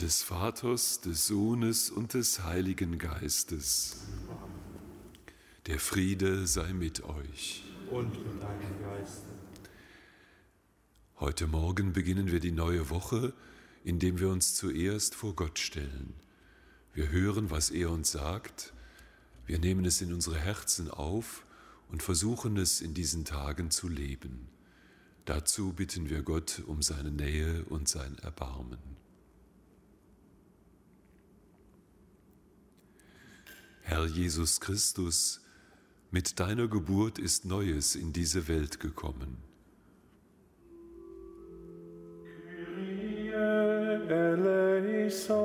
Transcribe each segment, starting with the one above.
Des Vaters, des Sohnes und des Heiligen Geistes. Der Friede sei mit euch. Und mit deinem Geiste. Heute Morgen beginnen wir die neue Woche, indem wir uns zuerst vor Gott stellen. Wir hören, was er uns sagt, wir nehmen es in unsere Herzen auf und versuchen es in diesen Tagen zu leben. Dazu bitten wir Gott um seine Nähe und sein Erbarmen. Herr Jesus Christus, mit deiner Geburt ist Neues in diese Welt gekommen. Kyrie eleison.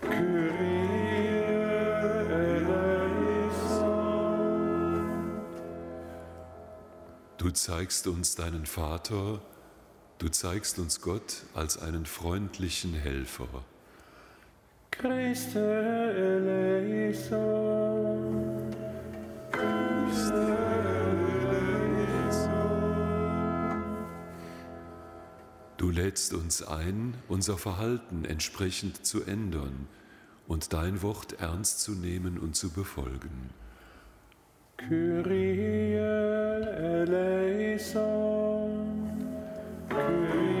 Kyrie eleison. Du zeigst uns deinen Vater, du zeigst uns Gott als einen freundlichen Helfer. Christe eleison. Christe eleison. Du lädst uns ein, unser Verhalten entsprechend zu ändern und dein Wort ernst zu nehmen und zu befolgen. Kyrie eleison. Kyrie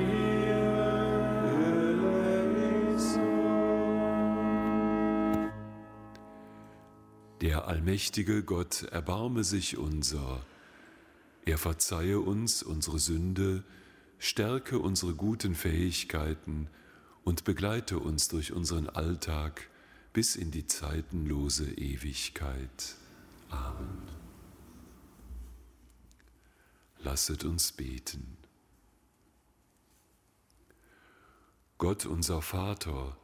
Der allmächtige Gott erbarme sich unser. Er verzeihe uns unsere Sünde, stärke unsere guten Fähigkeiten und begleite uns durch unseren Alltag bis in die zeitenlose Ewigkeit. Amen. Lasset uns beten. Gott unser Vater,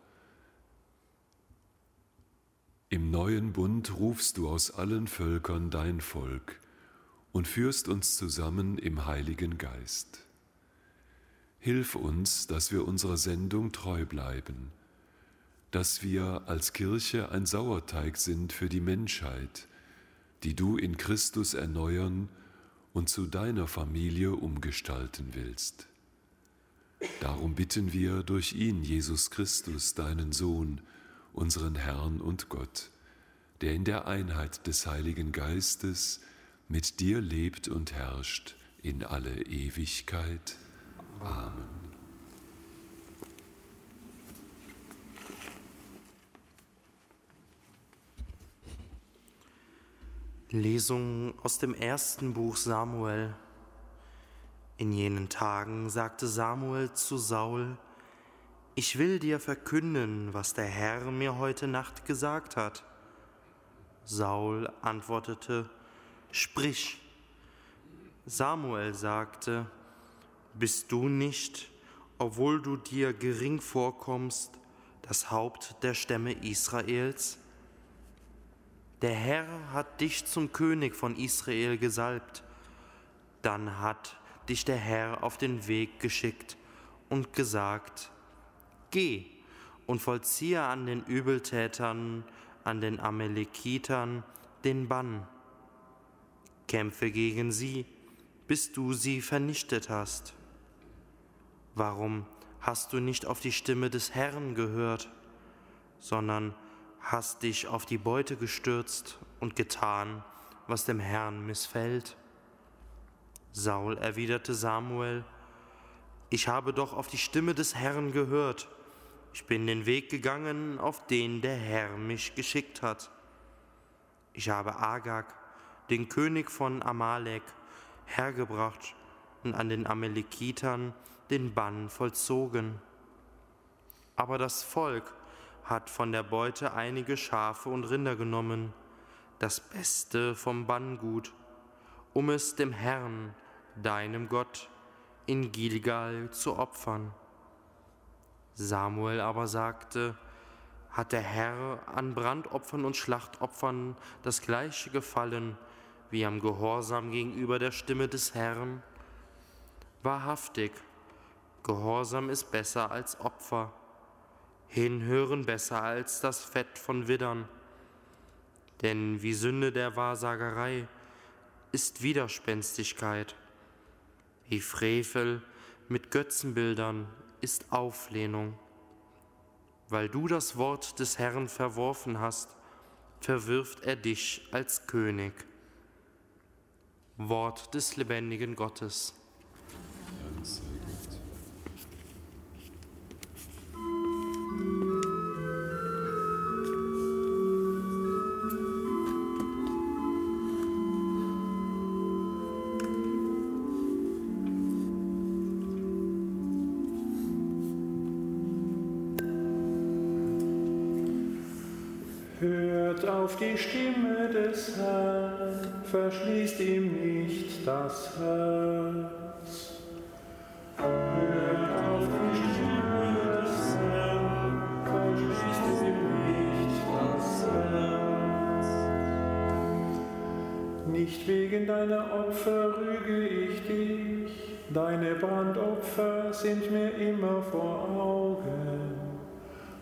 im neuen Bund rufst du aus allen Völkern dein Volk und führst uns zusammen im Heiligen Geist. Hilf uns, dass wir unserer Sendung treu bleiben, dass wir als Kirche ein Sauerteig sind für die Menschheit, die du in Christus erneuern und zu deiner Familie umgestalten willst. Darum bitten wir durch ihn, Jesus Christus, deinen Sohn, unseren Herrn und Gott, der in der Einheit des Heiligen Geistes mit dir lebt und herrscht in alle Ewigkeit. Amen. Lesung aus dem ersten Buch Samuel. In jenen Tagen sagte Samuel zu Saul, ich will dir verkünden, was der Herr mir heute Nacht gesagt hat. Saul antwortete, Sprich. Samuel sagte, Bist du nicht, obwohl du dir gering vorkommst, das Haupt der Stämme Israels? Der Herr hat dich zum König von Israel gesalbt. Dann hat dich der Herr auf den Weg geschickt und gesagt, Geh und vollziehe an den Übeltätern, an den Amalekitern den Bann. Kämpfe gegen sie, bis du sie vernichtet hast. Warum hast du nicht auf die Stimme des Herrn gehört, sondern hast dich auf die Beute gestürzt und getan, was dem Herrn missfällt? Saul erwiderte Samuel, ich habe doch auf die Stimme des Herrn gehört. Ich bin den Weg gegangen, auf den der Herr mich geschickt hat. Ich habe Agag, den König von Amalek, hergebracht und an den Amalekitern den Bann vollzogen. Aber das Volk hat von der Beute einige Schafe und Rinder genommen, das Beste vom Banngut, um es dem Herrn, deinem Gott, in Gilgal zu opfern. Samuel aber sagte, hat der Herr an Brandopfern und Schlachtopfern das gleiche gefallen wie am Gehorsam gegenüber der Stimme des Herrn? Wahrhaftig, Gehorsam ist besser als Opfer, Hinhören besser als das Fett von Widdern. Denn wie Sünde der Wahrsagerei ist Widerspenstigkeit, wie Frevel mit Götzenbildern ist Auflehnung. Weil du das Wort des Herrn verworfen hast, verwirft er dich als König. Wort des lebendigen Gottes. Verschließt ihm nicht das Herz. Hört auf die Stimme des Herrn, verschließt ihm nicht das Herz. Nicht wegen deiner Opfer rüge ich dich, deine Brandopfer sind mir immer vor Augen.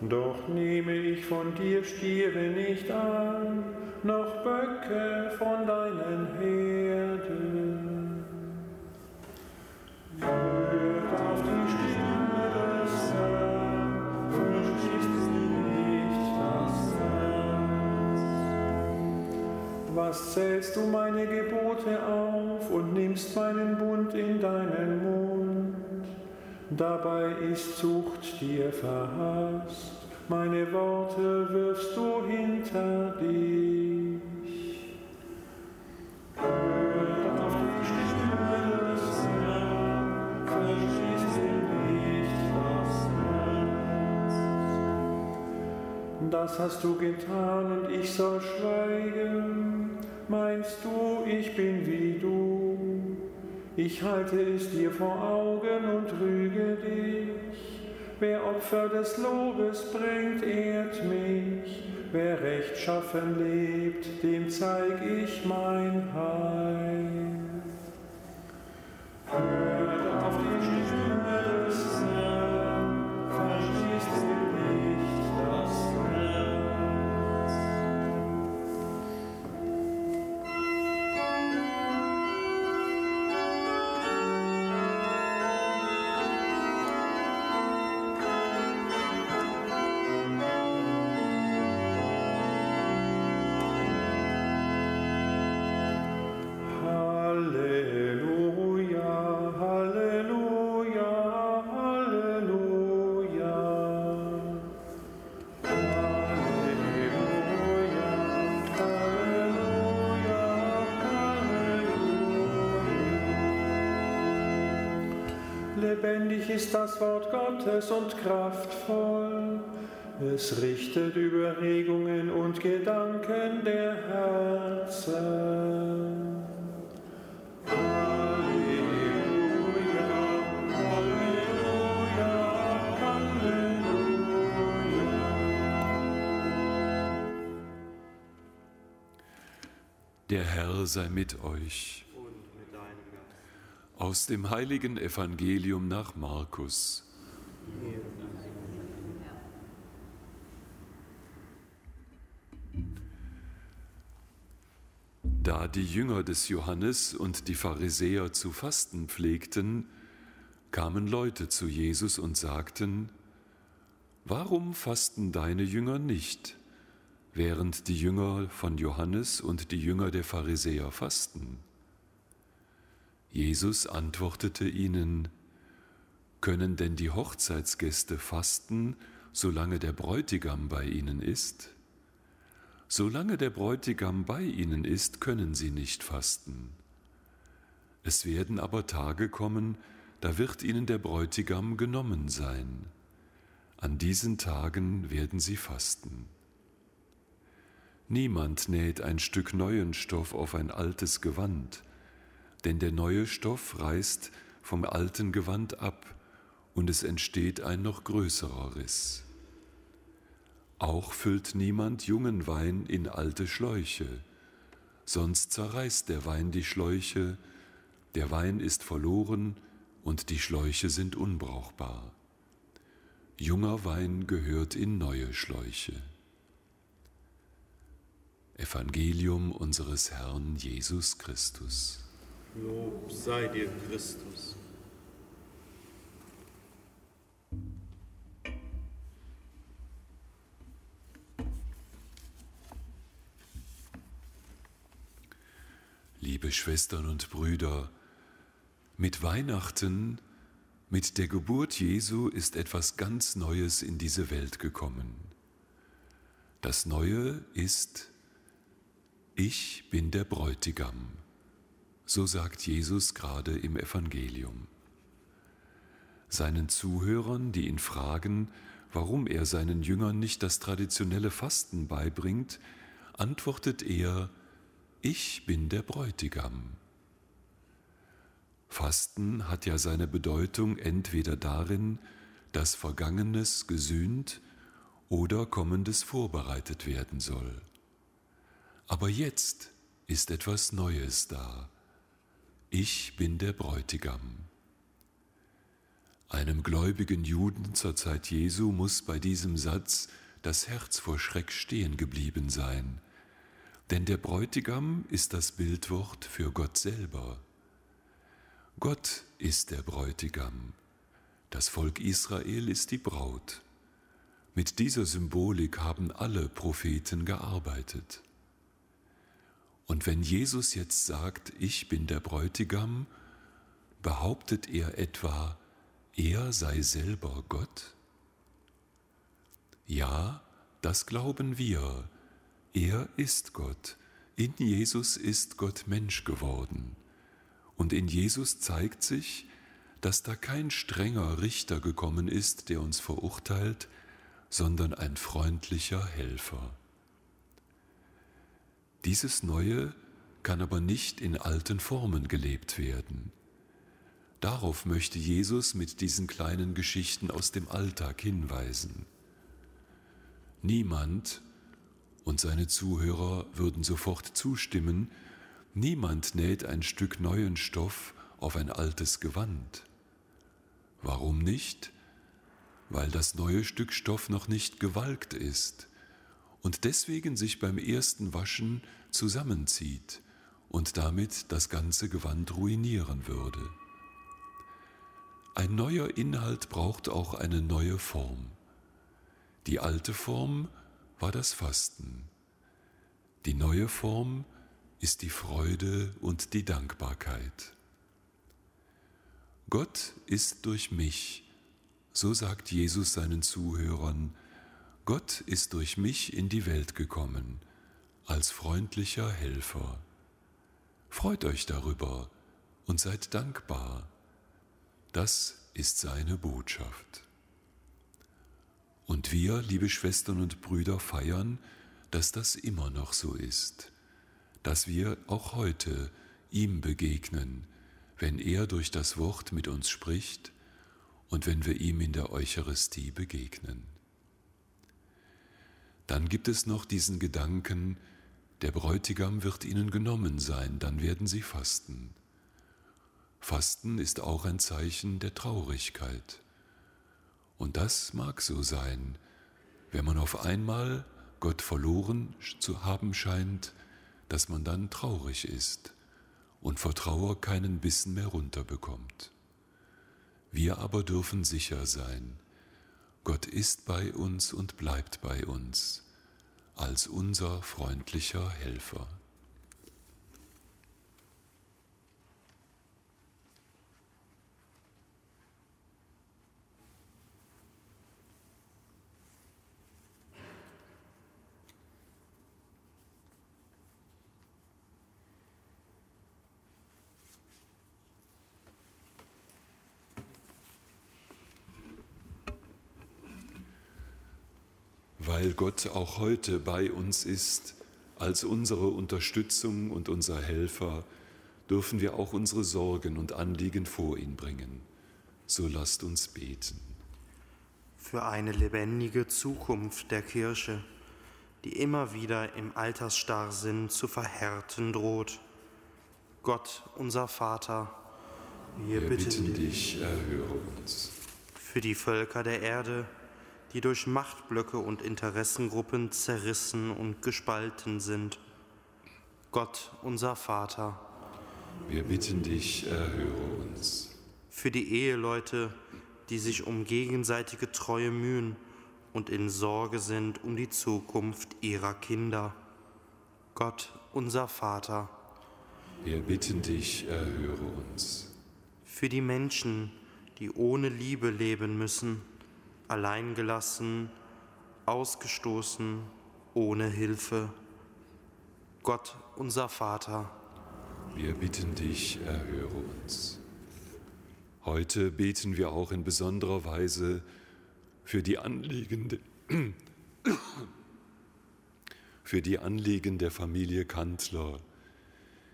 Doch nehme ich von dir Stiere nicht an, noch Böcke von deinen Herden. Hört auf die Stimme des Herrn, verschließt nicht das Herz. Was zählst du meine Gebote auf und nimmst meinen Bund in deinen Mund? Dabei ist Zucht dir verhasst, meine Worte wirfst du hinter dich. Hört auf die Stimme des Herrn, verschließt ihm nicht das Herz. Das hast du getan und ich soll schweigen. Meinst du, ich bin wie du? Ich halte es dir vor Augen und rüge dich. Wer Opfer des Lobes bringt, ehrt mich. Wer rechtschaffen lebt, dem zeig ich mein Heil. Hört Lebendig ist das Wort Gottes und kraftvoll. Es richtet Überregungen und Gedanken der Herzen. Der Herr sei mit euch. Und mit deinem Geist. Aus dem heiligen Evangelium nach Markus. Da die Jünger des Johannes und die Pharisäer zu fasten pflegten, kamen Leute zu Jesus und sagten, Warum fasten deine Jünger nicht, während die Jünger von Johannes und die Jünger der Pharisäer fasten? Jesus antwortete ihnen, Können denn die Hochzeitsgäste fasten, solange der Bräutigam bei ihnen ist? Solange der Bräutigam bei ihnen ist, können sie nicht fasten. Es werden aber Tage kommen, da wird ihnen der Bräutigam genommen sein. An diesen Tagen werden sie fasten. Niemand näht ein Stück neuen Stoff auf ein altes Gewand, denn der neue Stoff reißt vom alten Gewand ab und es entsteht ein noch größerer Riss. Auch füllt niemand jungen Wein in alte Schläuche, sonst zerreißt der Wein die Schläuche, der Wein ist verloren und die Schläuche sind unbrauchbar. Junger Wein gehört in neue Schläuche. Evangelium unseres Herrn Jesus Christus. Lob sei dir, Christus. Liebe Schwestern und Brüder, mit Weihnachten, mit der Geburt Jesu ist etwas ganz Neues in diese Welt gekommen. Das Neue ist, ich bin der Bräutigam. So sagt Jesus gerade im Evangelium. Seinen Zuhörern, die ihn fragen, warum er seinen Jüngern nicht das traditionelle Fasten beibringt, antwortet er, ich bin der Bräutigam. Fasten hat ja seine Bedeutung entweder darin, dass Vergangenes gesühnt oder Kommendes vorbereitet werden soll. Aber jetzt ist etwas Neues da. Ich bin der Bräutigam. Einem gläubigen Juden zur Zeit Jesu muss bei diesem Satz das Herz vor Schreck stehen geblieben sein, denn der Bräutigam ist das Bildwort für Gott selber. Gott ist der Bräutigam, das Volk Israel ist die Braut. Mit dieser Symbolik haben alle Propheten gearbeitet. Und wenn Jesus jetzt sagt, ich bin der Bräutigam, behauptet er etwa, er sei selber Gott? Ja, das glauben wir. Er ist Gott. In Jesus ist Gott Mensch geworden. Und in Jesus zeigt sich, dass da kein strenger Richter gekommen ist, der uns verurteilt, sondern ein freundlicher Helfer. Dieses Neue kann aber nicht in alten Formen gelebt werden. Darauf möchte Jesus mit diesen kleinen Geschichten aus dem Alltag hinweisen. Niemand, und seine Zuhörer würden sofort zustimmen, niemand näht ein Stück neuen Stoff auf ein altes Gewand. Warum nicht? Weil das neue Stück Stoff noch nicht gewalkt ist und deswegen sich beim ersten Waschen zusammenzieht und damit das ganze Gewand ruinieren würde. Ein neuer Inhalt braucht auch eine neue Form. Die alte Form war das Fasten. Die neue Form ist die Freude und die Dankbarkeit. Gott ist durch mich, so sagt Jesus seinen Zuhörern, Gott ist durch mich in die Welt gekommen, als freundlicher Helfer. Freut euch darüber und seid dankbar. Das ist seine Botschaft. Und wir, liebe Schwestern und Brüder, feiern, dass das immer noch so ist, dass wir auch heute ihm begegnen, wenn er durch das Wort mit uns spricht und wenn wir ihm in der Eucharistie begegnen. Dann gibt es noch diesen Gedanken, der Bräutigam wird ihnen genommen sein, dann werden sie fasten. Fasten ist auch ein Zeichen der Traurigkeit. Und das mag so sein, wenn man auf einmal Gott verloren zu haben scheint, dass man dann traurig ist und vor Trauer keinen Bissen mehr runterbekommt. Wir aber dürfen sicher sein, Gott ist bei uns und bleibt bei uns als unser freundlicher Helfer. weil Gott auch heute bei uns ist als unsere Unterstützung und unser Helfer, dürfen wir auch unsere Sorgen und Anliegen vor ihn bringen. So lasst uns beten. Für eine lebendige Zukunft der Kirche, die immer wieder im Altersstarrsinn zu verhärten droht. Gott, unser Vater, wir, wir bitten, bitten dich, erhöre uns. Für die Völker der Erde, die durch Machtblöcke und Interessengruppen zerrissen und gespalten sind. Gott, unser Vater, wir bitten dich, erhöre uns. Für die Eheleute, die sich um gegenseitige Treue mühen und in Sorge sind um die Zukunft ihrer Kinder. Gott, unser Vater, Wir bitten dich, erhöre uns. Für die Menschen, die ohne Liebe leben müssen, alleingelassen, ausgestoßen, ohne Hilfe. Gott, unser Vater, Wir bitten dich, erhöre uns. Heute beten wir auch in besonderer Weise für die Anliegen, für die Anliegen der Familie Kantler.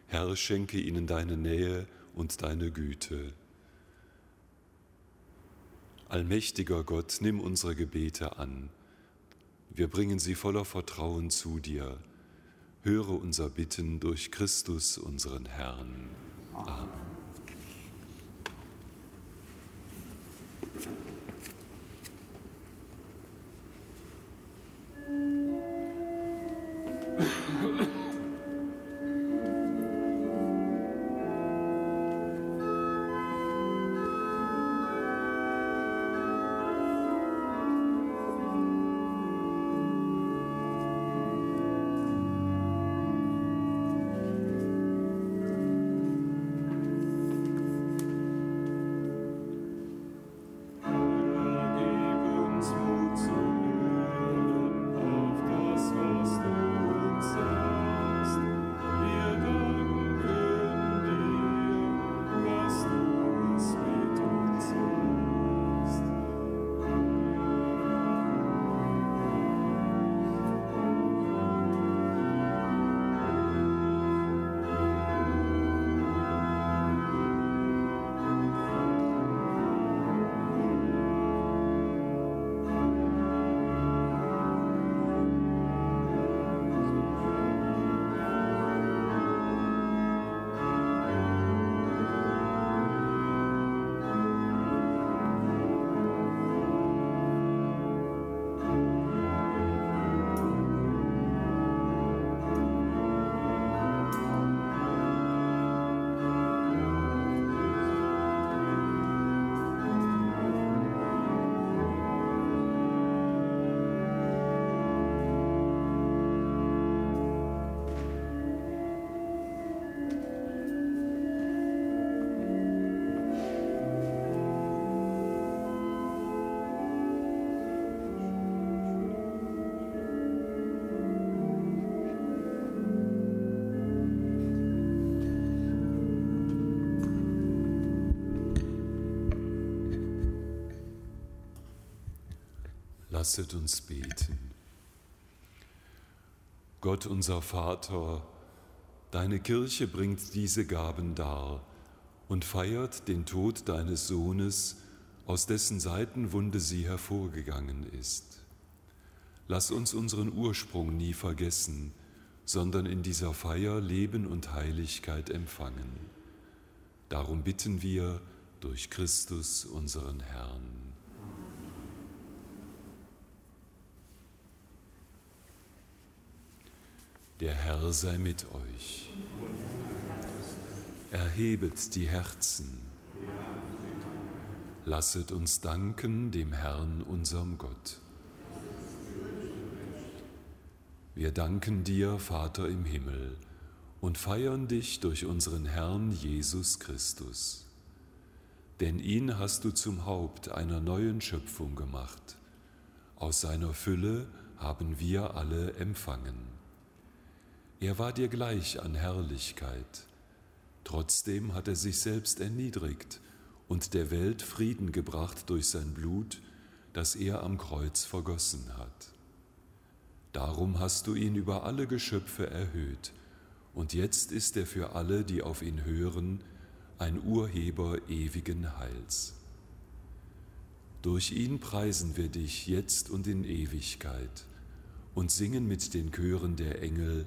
Herr, schenke ihnen deine Nähe und deine Güte. Allmächtiger Gott, nimm unsere Gebete an. Wir bringen sie voller Vertrauen zu dir. Höre unser Bitten durch Christus, unseren Herrn. Amen. Lasset uns beten. Gott unser Vater, deine Kirche bringt diese Gaben dar und feiert den Tod deines Sohnes, aus dessen Seitenwunde sie hervorgegangen ist. Lass uns unseren Ursprung nie vergessen, sondern in dieser Feier Leben und Heiligkeit empfangen. Darum bitten wir durch Christus unseren Herrn. Der Herr sei mit euch. Erhebet die Herzen. Lasset uns danken dem Herrn, unserem Gott. Wir danken dir, Vater im Himmel, und feiern dich durch unseren Herrn Jesus Christus. Denn ihn hast du zum Haupt einer neuen Schöpfung gemacht. Aus seiner Fülle haben wir alle empfangen. Er war dir gleich an Herrlichkeit. Trotzdem hat er sich selbst erniedrigt und der Welt Frieden gebracht durch sein Blut, das er am Kreuz vergossen hat. Darum hast du ihn über alle Geschöpfe erhöht, und jetzt ist er für alle, die auf ihn hören, ein Urheber ewigen Heils. Durch ihn preisen wir dich jetzt und in Ewigkeit und singen mit den Chören der Engel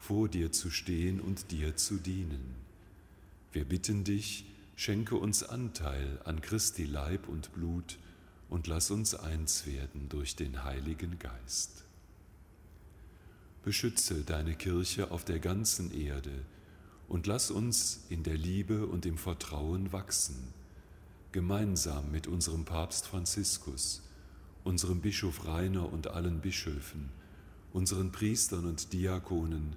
vor dir zu stehen und dir zu dienen. Wir bitten dich, schenke uns Anteil an Christi Leib und Blut und lass uns eins werden durch den Heiligen Geist. Beschütze deine Kirche auf der ganzen Erde und lass uns in der Liebe und im Vertrauen wachsen, gemeinsam mit unserem Papst Franziskus, unserem Bischof Rainer und allen Bischöfen, unseren Priestern und Diakonen,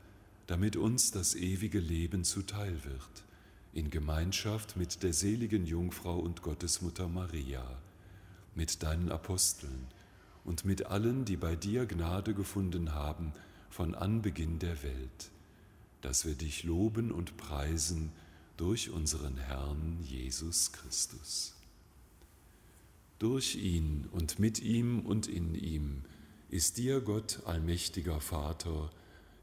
damit uns das ewige Leben zuteil wird, in Gemeinschaft mit der seligen Jungfrau und Gottesmutter Maria, mit deinen Aposteln und mit allen, die bei dir Gnade gefunden haben von Anbeginn der Welt, dass wir dich loben und preisen durch unseren Herrn Jesus Christus. Durch ihn und mit ihm und in ihm ist dir Gott allmächtiger Vater,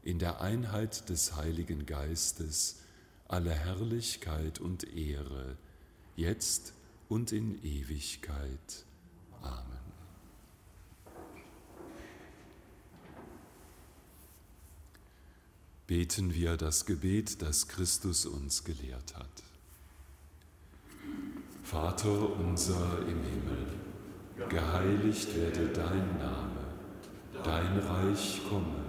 in der Einheit des Heiligen Geistes alle Herrlichkeit und Ehre, jetzt und in Ewigkeit. Amen. Beten wir das Gebet, das Christus uns gelehrt hat. Vater unser im Himmel, geheiligt werde dein Name, dein Reich komme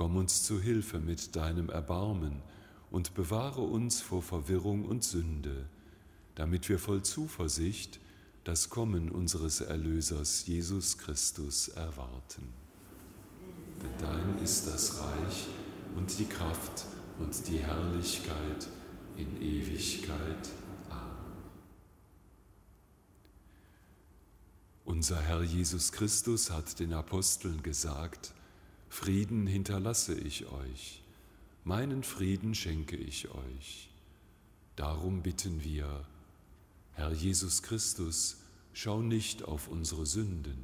Komm uns zu Hilfe mit deinem Erbarmen und bewahre uns vor Verwirrung und Sünde, damit wir voll Zuversicht das Kommen unseres Erlösers Jesus Christus erwarten. Denn dein ist das Reich und die Kraft und die Herrlichkeit in Ewigkeit. Amen. Unser Herr Jesus Christus hat den Aposteln gesagt, Frieden hinterlasse ich euch, meinen Frieden schenke ich euch. Darum bitten wir, Herr Jesus Christus, schau nicht auf unsere Sünden,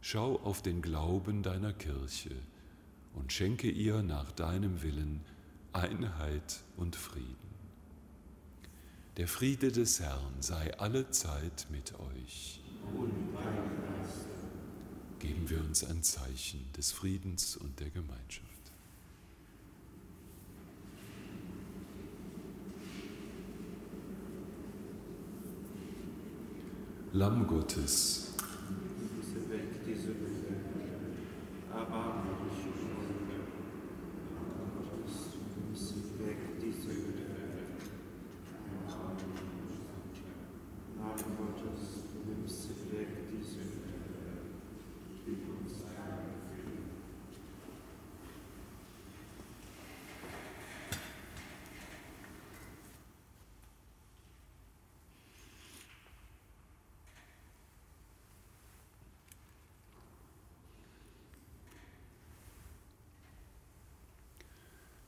schau auf den Glauben deiner Kirche und schenke ihr nach deinem Willen Einheit und Frieden. Der Friede des Herrn sei alle Zeit mit euch. Geben wir uns ein Zeichen des Friedens und der Gemeinschaft. Lamm Gottes. Erbarme dich über uns. Nimm weg diese Lüge. Lamm Gottes, du nimmst sie weg diese Lüge. Gib uns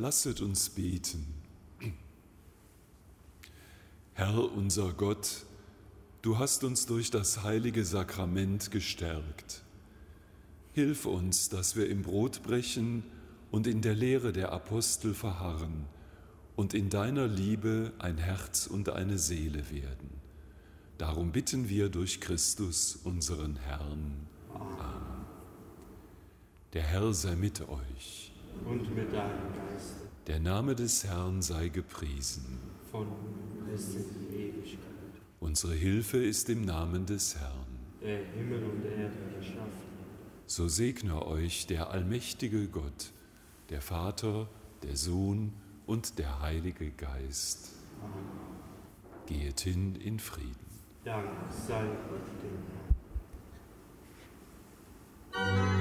Lasset uns beten. Herr unser Gott, du hast uns durch das heilige Sakrament gestärkt. Hilf uns, dass wir im Brotbrechen und in der Lehre der Apostel verharren und in deiner Liebe ein Herz und eine Seele werden. Darum bitten wir durch Christus, unseren Herrn. Amen. Der Herr sei mit euch und mit deinem Geiste. Der Name des Herrn sei gepriesen. Von bis in Ewigkeit. Unsere Hilfe ist im Namen des Herrn. Der Himmel und Erde erschaffen. So segne euch der allmächtige Gott, der Vater, der Sohn und der Heilige Geist. Amen. Geht hin in Frieden. Dank sei Gott dem Herrn.